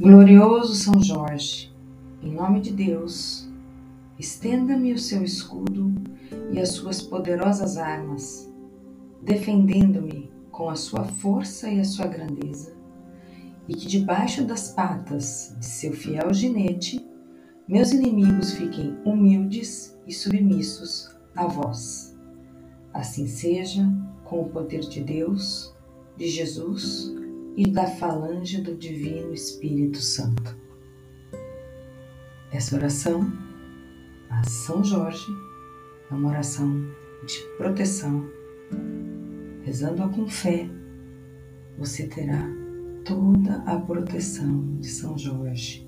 Glorioso São Jorge, em nome de Deus, estenda-me o seu escudo e as suas poderosas armas, defendendo-me com a sua força e a sua grandeza, e que debaixo das patas de seu fiel ginete, meus inimigos fiquem humildes e submissos a vós. Assim seja, com o poder de Deus, de Jesus e da falange do Divino Espírito Santo. Essa oração a São Jorge é uma oração de proteção. Rezando-a com fé, você terá toda a proteção de São Jorge